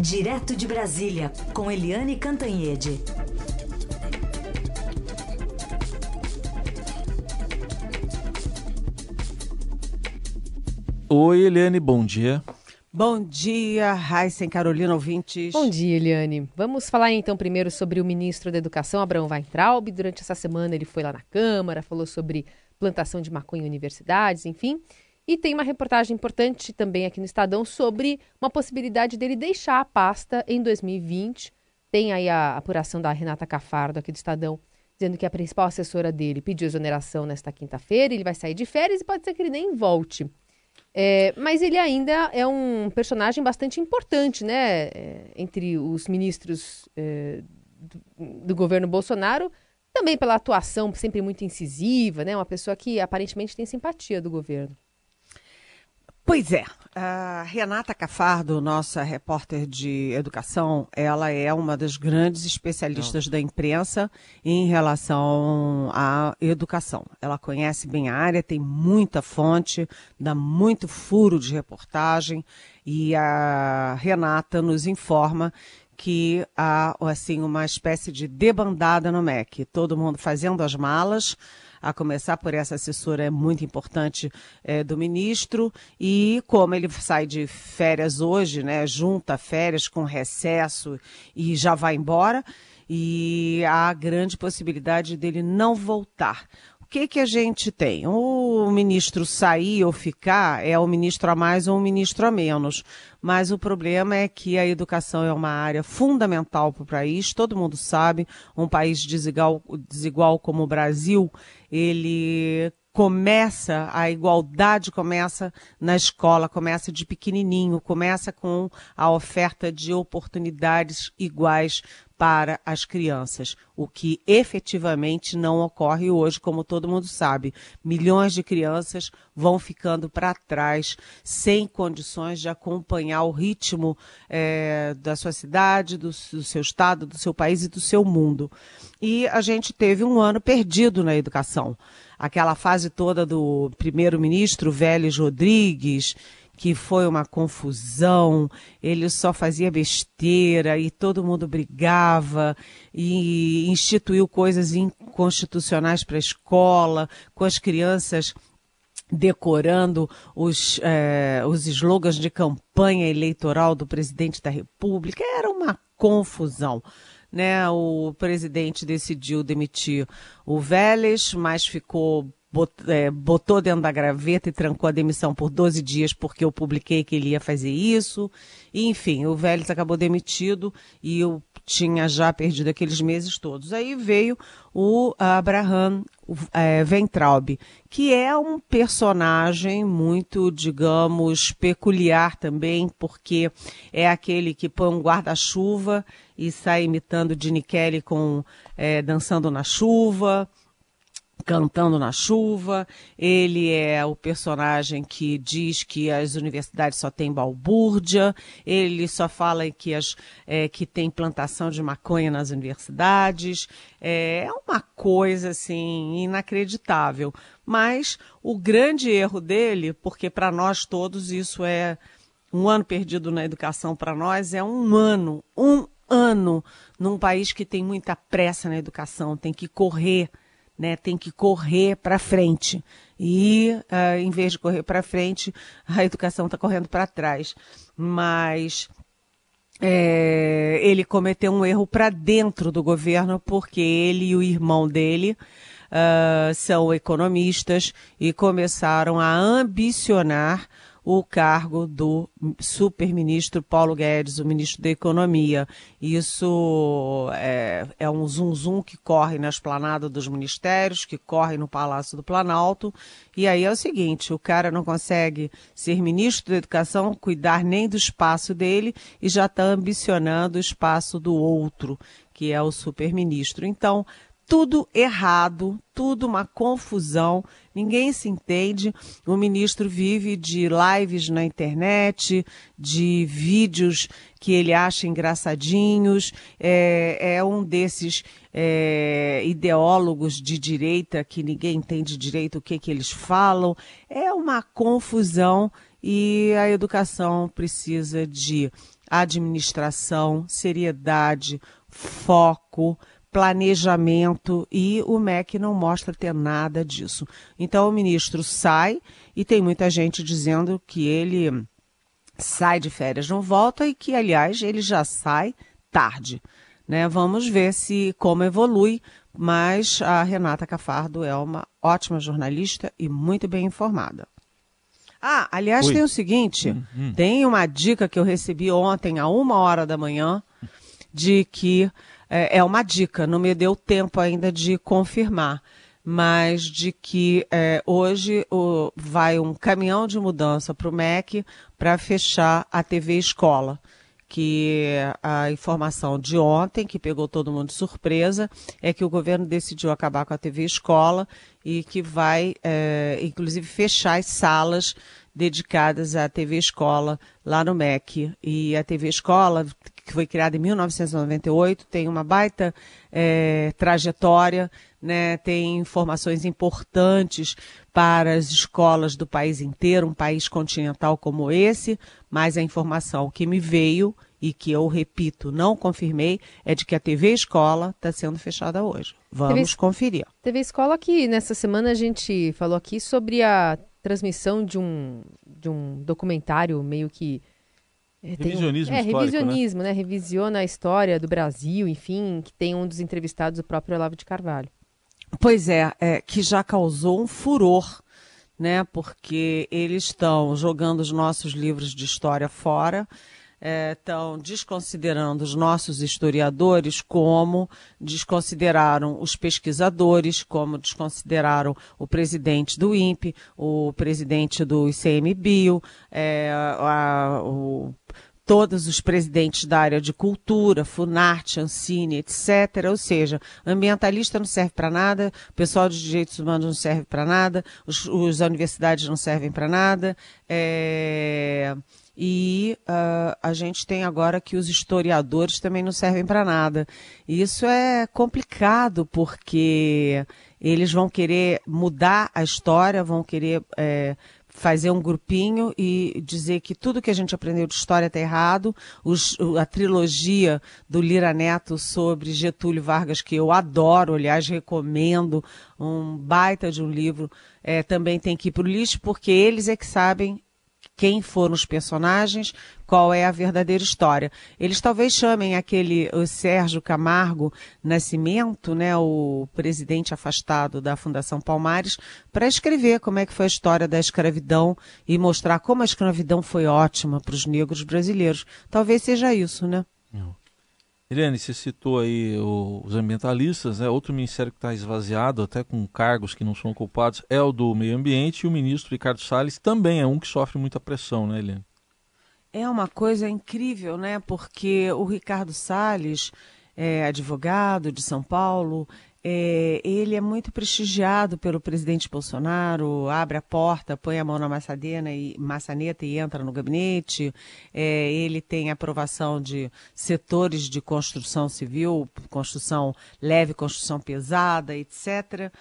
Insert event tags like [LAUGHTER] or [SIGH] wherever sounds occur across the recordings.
Direto de Brasília, com Eliane Cantanhede. Oi, Eliane, bom dia. Bom dia, Raíssen Carolina ouvintes. Bom dia, Eliane. Vamos falar então primeiro sobre o ministro da Educação, Abraão Weintraub. Durante essa semana ele foi lá na Câmara, falou sobre plantação de maconha em universidades, enfim. E tem uma reportagem importante também aqui no Estadão sobre uma possibilidade dele deixar a pasta em 2020. Tem aí a apuração da Renata Cafardo aqui do Estadão, dizendo que a principal assessora dele pediu exoneração nesta quinta-feira, ele vai sair de férias e pode ser que ele nem volte. É, mas ele ainda é um personagem bastante importante, né? É, entre os ministros é, do, do, governo Bolsonaro, também pela atuação sempre muito incisiva, né? Uma pessoa que aparentemente tem simpatia do governo. Pois é, a Renata Cafardo, nossa repórter de educação, ela é uma das grandes especialistas Não. da imprensa em relação à educação. Ela conhece bem a área, tem muita fonte, dá muito furo de reportagem e a Renata nos informa que há assim uma espécie de debandada no MEC, todo mundo fazendo as malas. A começar por essa assessora muito importante é, do ministro. E como ele sai de férias hoje, né, junta férias com recesso e já vai embora, e há grande possibilidade dele não voltar que, que a gente tem? O ministro sair ou ficar é o ministro a mais ou o ministro a menos. Mas o problema é que a educação é uma área fundamental para o país, todo mundo sabe, um país desigual, desigual como o Brasil, ele começa, a igualdade começa na escola, começa de pequenininho, começa com a oferta de oportunidades iguais para as crianças, o que efetivamente não ocorre hoje, como todo mundo sabe. Milhões de crianças vão ficando para trás, sem condições de acompanhar o ritmo é, da sua cidade, do, do seu estado, do seu país e do seu mundo. E a gente teve um ano perdido na educação aquela fase toda do primeiro-ministro Vélez Rodrigues, que foi uma confusão, ele só fazia besteira e todo mundo brigava e instituiu coisas inconstitucionais para a escola, com as crianças decorando os, eh, os slogans de campanha eleitoral do presidente da República. Era uma confusão né, o presidente decidiu demitir o Vélez, mas ficou é, botou dentro da graveta e trancou a demissão por 12 dias porque eu publiquei que ele ia fazer isso. E, enfim, o Vélez acabou demitido e eu tinha já perdido aqueles meses todos. Aí veio o Abraham é, Ventraub, que é um personagem muito, digamos, peculiar também, porque é aquele que põe um guarda-chuva e sai imitando Dini Kelly com é, Dançando na Chuva, cantando na chuva. Ele é o personagem que diz que as universidades só têm balbúrdia. Ele só fala que, as, é, que tem plantação de maconha nas universidades. É, é uma coisa assim inacreditável. Mas o grande erro dele, porque para nós todos isso é um ano perdido na educação para nós é um ano, um ano num país que tem muita pressa na educação, tem que correr né, tem que correr para frente. E, uh, em vez de correr para frente, [LAUGHS] a educação está correndo para trás. Mas é, ele cometeu um erro para dentro do governo, porque ele e o irmão dele uh, são economistas e começaram a ambicionar o cargo do super-ministro Paulo Guedes, o ministro da Economia. Isso é, é um zum-zum que corre na esplanada dos ministérios, que corre no Palácio do Planalto. E aí é o seguinte: o cara não consegue ser ministro da Educação, cuidar nem do espaço dele e já está ambicionando o espaço do outro, que é o super-ministro. Então, tudo errado, tudo uma confusão, ninguém se entende. O ministro vive de lives na internet, de vídeos que ele acha engraçadinhos, é, é um desses é, ideólogos de direita que ninguém entende direito o que, que eles falam. É uma confusão e a educação precisa de administração, seriedade, foco, planejamento e o MEC não mostra ter nada disso. Então o ministro sai e tem muita gente dizendo que ele sai de férias, não volta e que, aliás, ele já sai tarde. Né? Vamos ver se como evolui, mas a Renata Cafardo é uma ótima jornalista e muito bem informada. Ah, aliás, Oi. tem o seguinte: hum, hum. tem uma dica que eu recebi ontem, a uma hora da manhã, de que é, é uma dica, não me deu tempo ainda de confirmar, mas de que é, hoje o, vai um caminhão de mudança para o MEC para fechar a TV Escola que a informação de ontem, que pegou todo mundo de surpresa, é que o governo decidiu acabar com a TV Escola e que vai, é, inclusive, fechar as salas dedicadas à TV Escola lá no MEC. E a TV Escola, que foi criada em 1998, tem uma baita é, trajetória, né, tem informações importantes para as escolas do país inteiro, um país continental como esse, mas a informação que me veio e que eu repito, não confirmei, é de que a TV Escola está sendo fechada hoje. Vamos TV, conferir. TV Escola que nessa semana a gente falou aqui sobre a transmissão de um, de um documentário meio que revisionismo um, é, histórico, revisionismo, né? né? Revisiona a história do Brasil, enfim, que tem um dos entrevistados, o próprio Olavo de Carvalho. Pois é, é que já causou um furor né? Porque eles estão jogando os nossos livros de história fora, estão é, desconsiderando os nossos historiadores como desconsideraram os pesquisadores, como desconsideraram o presidente do INPE, o presidente do ICMBio, é, a, o todos os presidentes da área de cultura, Funarte, Ancine, etc. Ou seja, ambientalista não serve para nada, o pessoal de direitos humanos não serve para nada, os, universidades não servem para nada. É, e uh, a gente tem agora que os historiadores também não servem para nada. E isso é complicado porque eles vão querer mudar a história, vão querer é, fazer um grupinho e dizer que tudo que a gente aprendeu de história está errado. Os, a trilogia do Lira Neto sobre Getúlio Vargas, que eu adoro, aliás, recomendo, um baita de um livro, é, também tem que ir para o lixo, porque eles é que sabem quem foram os personagens, qual é a verdadeira história. Eles talvez chamem aquele Sérgio Camargo Nascimento, né, o presidente afastado da Fundação Palmares, para escrever como é que foi a história da escravidão e mostrar como a escravidão foi ótima para os negros brasileiros. Talvez seja isso, né? Não. Helene, você citou aí os ambientalistas, né? outro ministério que está esvaziado, até com cargos que não são ocupados, é o do meio ambiente, e o ministro Ricardo Salles também é um que sofre muita pressão, né, Helene? É uma coisa incrível, né? Porque o Ricardo Salles é advogado de São Paulo, é, ele é muito prestigiado pelo presidente Bolsonaro, abre a porta, põe a mão na maçadena e, maçaneta e entra no gabinete. É, ele tem aprovação de setores de construção civil, construção leve, construção pesada, etc.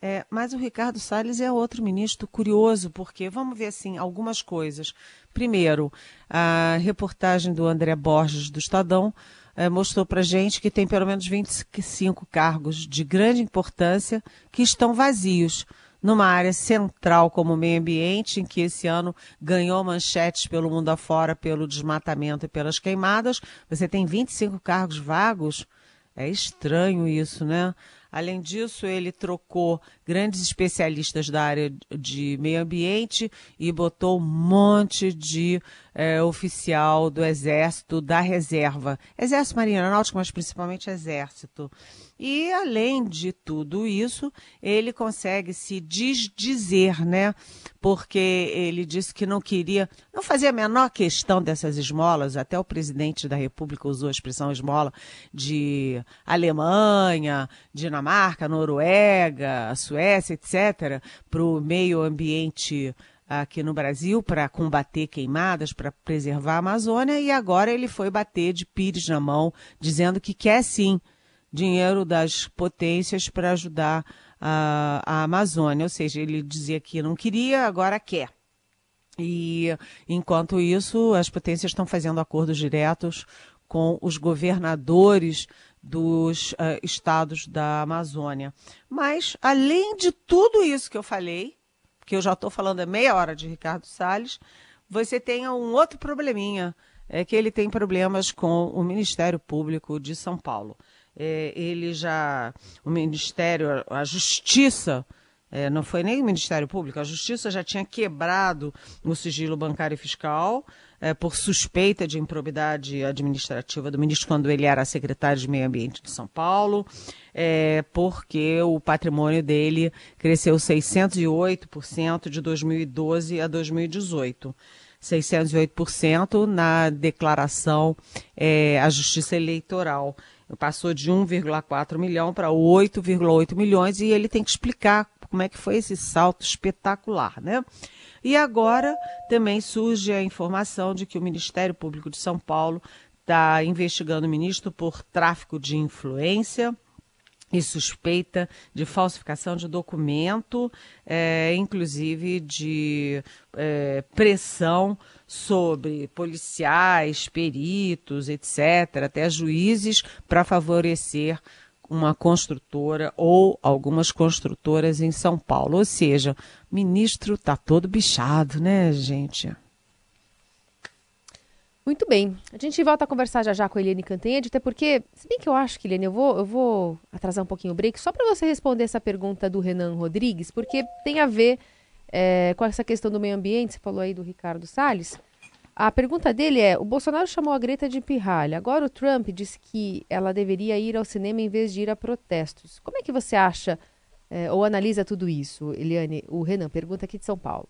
É, mas o Ricardo Salles é outro ministro curioso, porque vamos ver assim algumas coisas. Primeiro, a reportagem do André Borges do Estadão é, mostrou para gente que tem pelo menos 25 cargos de grande importância que estão vazios numa área central como o meio ambiente, em que esse ano ganhou manchetes pelo mundo afora pelo desmatamento e pelas queimadas. Você tem 25 cargos vagos. É estranho isso, né? Além disso, ele trocou grandes especialistas da área de meio ambiente e botou um monte de é, oficial do Exército da Reserva. Exército Marinha Aeronáutica, mas principalmente Exército. E, além de tudo isso, ele consegue se desdizer, né? Porque ele disse que não queria, não fazia a menor questão dessas esmolas, até o presidente da República usou a expressão esmola de Alemanha, Dinamarca, Noruega, Suécia, etc., para o meio ambiente aqui no Brasil para combater queimadas, para preservar a Amazônia, e agora ele foi bater de pires na mão, dizendo que quer sim dinheiro das potências para ajudar a, a Amazônia. Ou seja, ele dizia que não queria, agora quer. E, enquanto isso, as potências estão fazendo acordos diretos com os governadores dos uh, estados da Amazônia. Mas, além de tudo isso que eu falei, que eu já estou falando há meia hora de Ricardo Salles, você tem um outro probleminha, é que ele tem problemas com o Ministério Público de São Paulo. É, ele já, o Ministério, a Justiça, é, não foi nem o Ministério Público, a Justiça já tinha quebrado o sigilo bancário e fiscal, é, por suspeita de improbidade administrativa do ministro quando ele era secretário de Meio Ambiente de São Paulo, é, porque o patrimônio dele cresceu 608% de 2012 a 2018. 608% na declaração é, à Justiça Eleitoral. Passou de 1,4 milhão para 8,8 milhões e ele tem que explicar como é que foi esse salto espetacular, né? E agora também surge a informação de que o Ministério Público de São Paulo está investigando o ministro por tráfico de influência e suspeita de falsificação de documento, é, inclusive de é, pressão sobre policiais, peritos, etc., até juízes, para favorecer uma construtora ou algumas construtoras em São Paulo. Ou seja, o ministro está todo bichado, né, gente? Muito bem. A gente volta a conversar já já com a Eliane Cantanhede, até porque, se bem que eu acho que, Eliane, eu vou, eu vou atrasar um pouquinho o break, só para você responder essa pergunta do Renan Rodrigues, porque tem a ver é, com essa questão do meio ambiente, você falou aí do Ricardo Salles. A pergunta dele é: o Bolsonaro chamou a Greta de pirralha. Agora o Trump disse que ela deveria ir ao cinema em vez de ir a protestos. Como é que você acha é, ou analisa tudo isso, Eliane? O Renan pergunta aqui de São Paulo.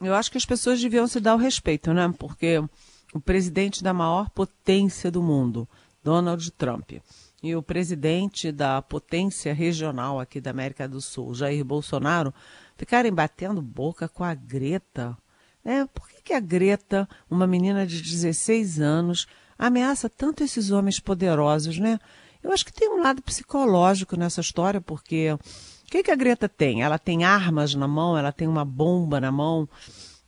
Eu acho que as pessoas deviam se dar o respeito, né? Porque o presidente da maior potência do mundo, Donald Trump, e o presidente da potência regional aqui da América do Sul, Jair Bolsonaro, ficarem batendo boca com a Greta. É, por que, que a Greta, uma menina de 16 anos, ameaça tanto esses homens poderosos, né? Eu acho que tem um lado psicológico nessa história, porque o que, que a Greta tem? Ela tem armas na mão, ela tem uma bomba na mão,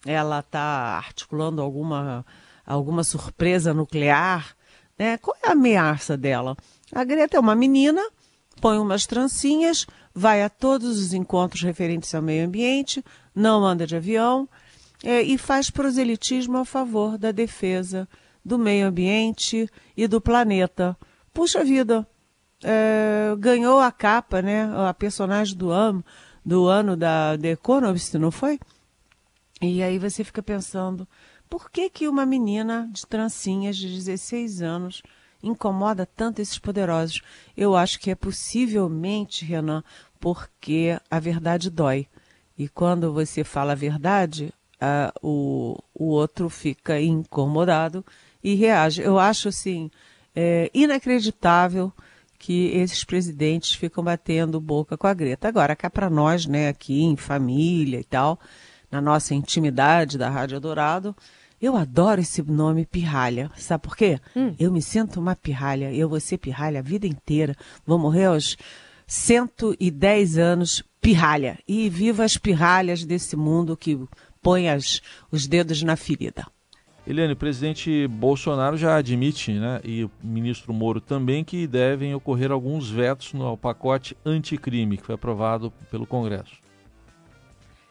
ela está articulando alguma, alguma surpresa nuclear. Né? Qual é a ameaça dela? A Greta é uma menina, põe umas trancinhas, vai a todos os encontros referentes ao meio ambiente, não anda de avião, é, e faz proselitismo a favor da defesa do meio ambiente e do planeta. Puxa vida, é, ganhou a capa, né? A personagem do ano, do ano da The Economist, não foi? E aí você fica pensando, por que que uma menina de trancinhas de 16 anos incomoda tanto esses poderosos? Eu acho que é possivelmente, Renan, porque a verdade dói. E quando você fala a verdade, o, o outro fica incomodado e reage. Eu acho assim é, inacreditável que esses presidentes ficam batendo boca com a Greta. Agora, cá para nós, né, aqui em família e tal, na nossa intimidade da Rádio Dourado, eu adoro esse nome pirralha. Sabe por quê? Hum. Eu me sinto uma pirralha. Eu vou ser pirralha a vida inteira. Vou morrer aos 110 anos pirralha. E viva as pirralhas desse mundo que põe as, os dedos na ferida. Eliane, o presidente Bolsonaro já admite, né, e o ministro Moro também, que devem ocorrer alguns vetos no pacote anticrime que foi aprovado pelo Congresso.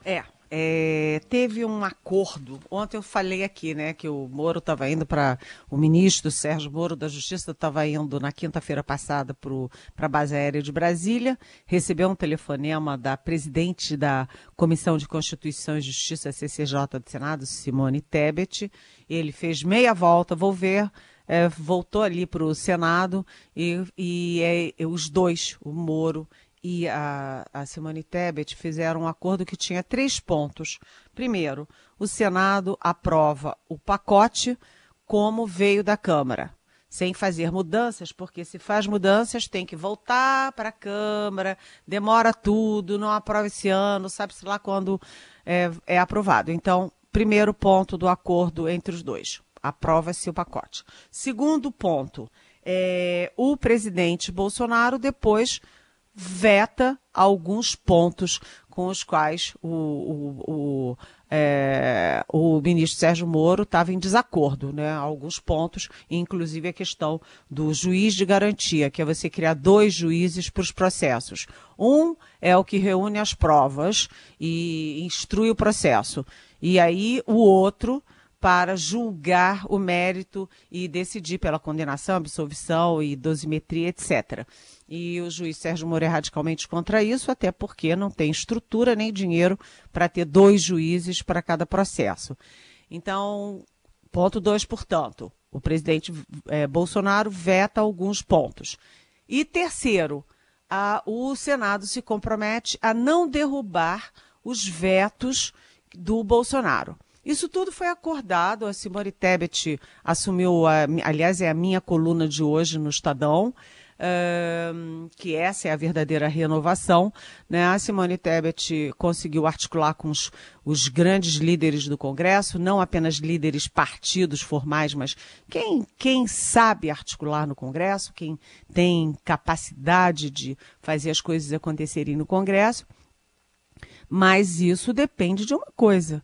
É, é, teve um acordo. Ontem eu falei aqui, né, que o Moro estava indo para. O ministro Sérgio Moro da Justiça estava indo na quinta-feira passada para a base aérea de Brasília, recebeu um telefonema da presidente da Comissão de Constituição e Justiça, CCJ do Senado, Simone Tebet. Ele fez meia volta, vou ver. É, voltou ali para o Senado e, e é, os dois, o Moro e a, a Simone Tebet fizeram um acordo que tinha três pontos. Primeiro, o Senado aprova o pacote como veio da Câmara, sem fazer mudanças, porque se faz mudanças tem que voltar para a Câmara, demora tudo, não aprova esse ano, sabe-se lá quando é, é aprovado. Então, primeiro ponto do acordo entre os dois, aprova-se o pacote. Segundo ponto, é, o presidente Bolsonaro depois veta alguns pontos com os quais o, o, o, é, o ministro Sérgio Moro estava em desacordo, né? Alguns pontos, inclusive a questão do juiz de garantia, que é você criar dois juízes para os processos. Um é o que reúne as provas e instrui o processo. E aí o outro para julgar o mérito e decidir pela condenação, absolvição e dosimetria, etc. E o juiz Sérgio Moro é radicalmente contra isso, até porque não tem estrutura nem dinheiro para ter dois juízes para cada processo. Então, ponto dois, portanto, o presidente é, Bolsonaro veta alguns pontos. E terceiro, a, o Senado se compromete a não derrubar os vetos do Bolsonaro. Isso tudo foi acordado. A Simone Tebet assumiu, a, aliás, é a minha coluna de hoje no Estadão. Uh, que essa é a verdadeira renovação. Né? A Simone Tebet conseguiu articular com os, os, grandes líderes do Congresso, não apenas líderes partidos formais, mas quem, quem sabe articular no Congresso, quem tem capacidade de fazer as coisas acontecerem no Congresso. Mas isso depende de uma coisa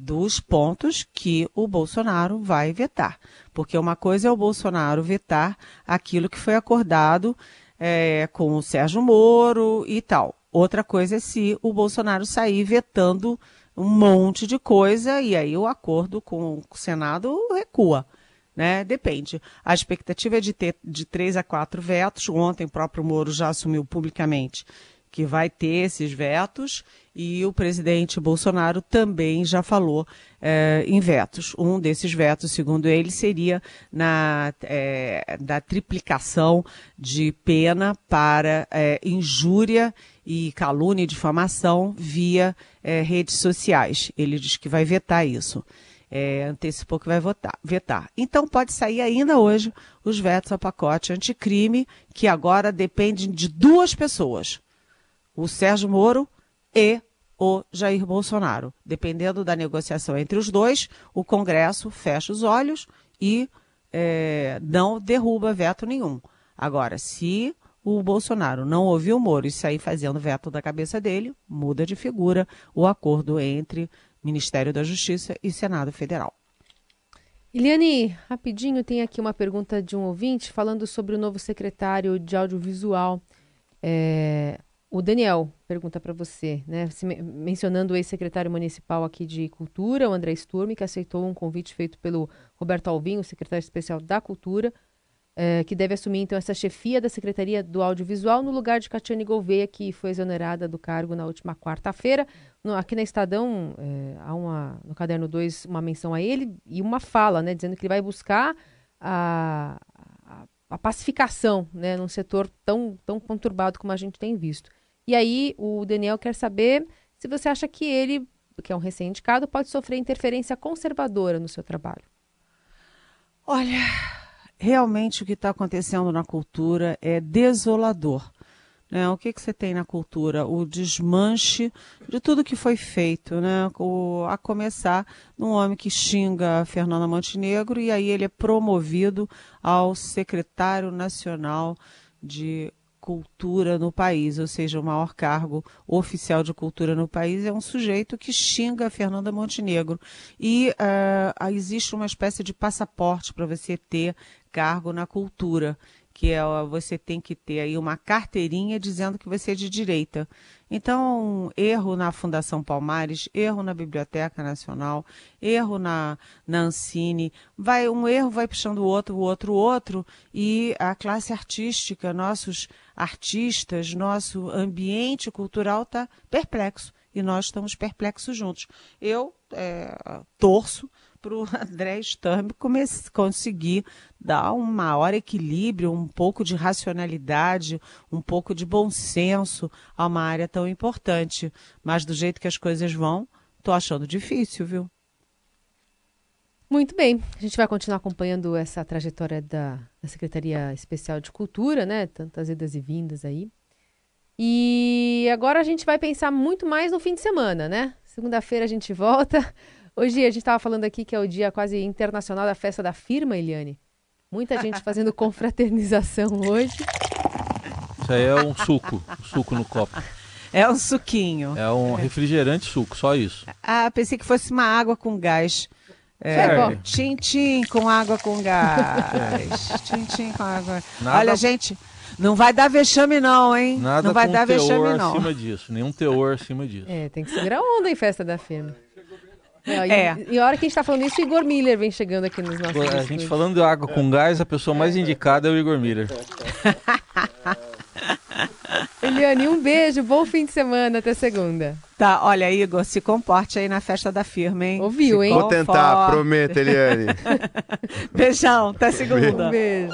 dos pontos que o Bolsonaro vai vetar. Porque uma coisa é o Bolsonaro vetar aquilo que foi acordado é, com o Sérgio Moro e tal. Outra coisa é se o Bolsonaro sair vetando um monte de coisa e aí o acordo com o Senado recua. Né? Depende. A expectativa é de ter de três a quatro vetos. Ontem o próprio Moro já assumiu publicamente que vai ter esses vetos e o presidente Bolsonaro também já falou é, em vetos. Um desses vetos, segundo ele, seria na é, da triplicação de pena para é, injúria e calúnia e difamação via redes sociais. Ele diz que vai vetar isso. É, antecipou que vai votar, vetar. Então pode sair ainda hoje os vetos ao pacote anticrime, que agora dependem de duas pessoas o Sérgio Moro e o Jair Bolsonaro. Dependendo da negociação entre os dois, o Congresso fecha os olhos e é, não derruba veto nenhum. Agora, se o Bolsonaro não ouvir o Moro e sair fazendo veto da cabeça dele, muda de figura o acordo entre Ministério da Justiça e Senado Federal. Eliane, rapidinho, tem aqui uma pergunta de um ouvinte falando sobre o novo secretário de audiovisual. É, o Daniel pergunta para você, né, mencionando o ex-secretário municipal aqui de Cultura, o André Sturme, que aceitou um convite feito pelo Roberto Alvim, o secretário especial da Cultura, é, que deve assumir então essa chefia da Secretaria do Audiovisual no lugar de Catiane Gouveia, que foi exonerada do cargo na última quarta-feira. Aqui na Estadão, é, há uma, no caderno 2 uma menção a ele e uma fala, né, dizendo que ele vai buscar a, a, a pacificação né, num setor tão, tão conturbado como a gente tem visto. E aí o Daniel quer saber se você acha que ele, que é um recém-indicado, pode sofrer interferência conservadora no seu trabalho. Olha, realmente o que está acontecendo na cultura é desolador. Né? O que, que você tem na cultura? O desmanche de tudo que foi feito, né? O, a começar num homem que xinga Fernanda Montenegro e aí ele é promovido ao secretário nacional de cultura no país, ou seja, o maior cargo oficial de cultura no país é um sujeito que xinga a Fernanda Montenegro. E uh, existe uma espécie de passaporte para você ter cargo na cultura que é você tem que ter aí uma carteirinha dizendo que você é de direita. Então, erro na Fundação Palmares, erro na Biblioteca Nacional, erro na, na Ancine, vai, um erro vai puxando o outro, o outro, o outro, e a classe artística, nossos artistas, nosso ambiente cultural está perplexo. E nós estamos perplexos juntos. Eu é, torço para o André Sturm conseguir dar um maior equilíbrio, um pouco de racionalidade, um pouco de bom senso a uma área tão importante. Mas do jeito que as coisas vão, estou achando difícil, viu? Muito bem, a gente vai continuar acompanhando essa trajetória da, da Secretaria Especial de Cultura, né? Tantas idas e vindas aí. E agora a gente vai pensar muito mais no fim de semana, né? Segunda-feira a gente volta. Hoje a gente estava falando aqui que é o dia quase internacional da festa da firma, Eliane. Muita gente fazendo [LAUGHS] confraternização hoje. Isso aí é um suco, um suco no copo. É um suquinho. É um refrigerante suco, só isso. Ah, pensei que fosse uma água com gás. É, Tchim-tchim com água com gás. [LAUGHS] Tchim-tchim com água. Nada- Olha, gente, não vai dar vexame não, hein? Nada não vai com dar teor vexame não. acima disso, nenhum teor acima disso. É, tem que segurar a onda em festa da firma. É, e, É. e a hora que a gente tá falando isso, o Igor Miller vem chegando aqui nos nossos Pô, A gente falando de água com gás, a pessoa mais indicada é o Igor Miller. [LAUGHS] Eliane, um beijo, bom fim de semana, até segunda. Tá, olha, Igor, se comporte aí na festa da firma, hein? Ouviu, hein? Vou tentar, prometo, Eliane. [LAUGHS] Beijão, até segunda. Um beijo.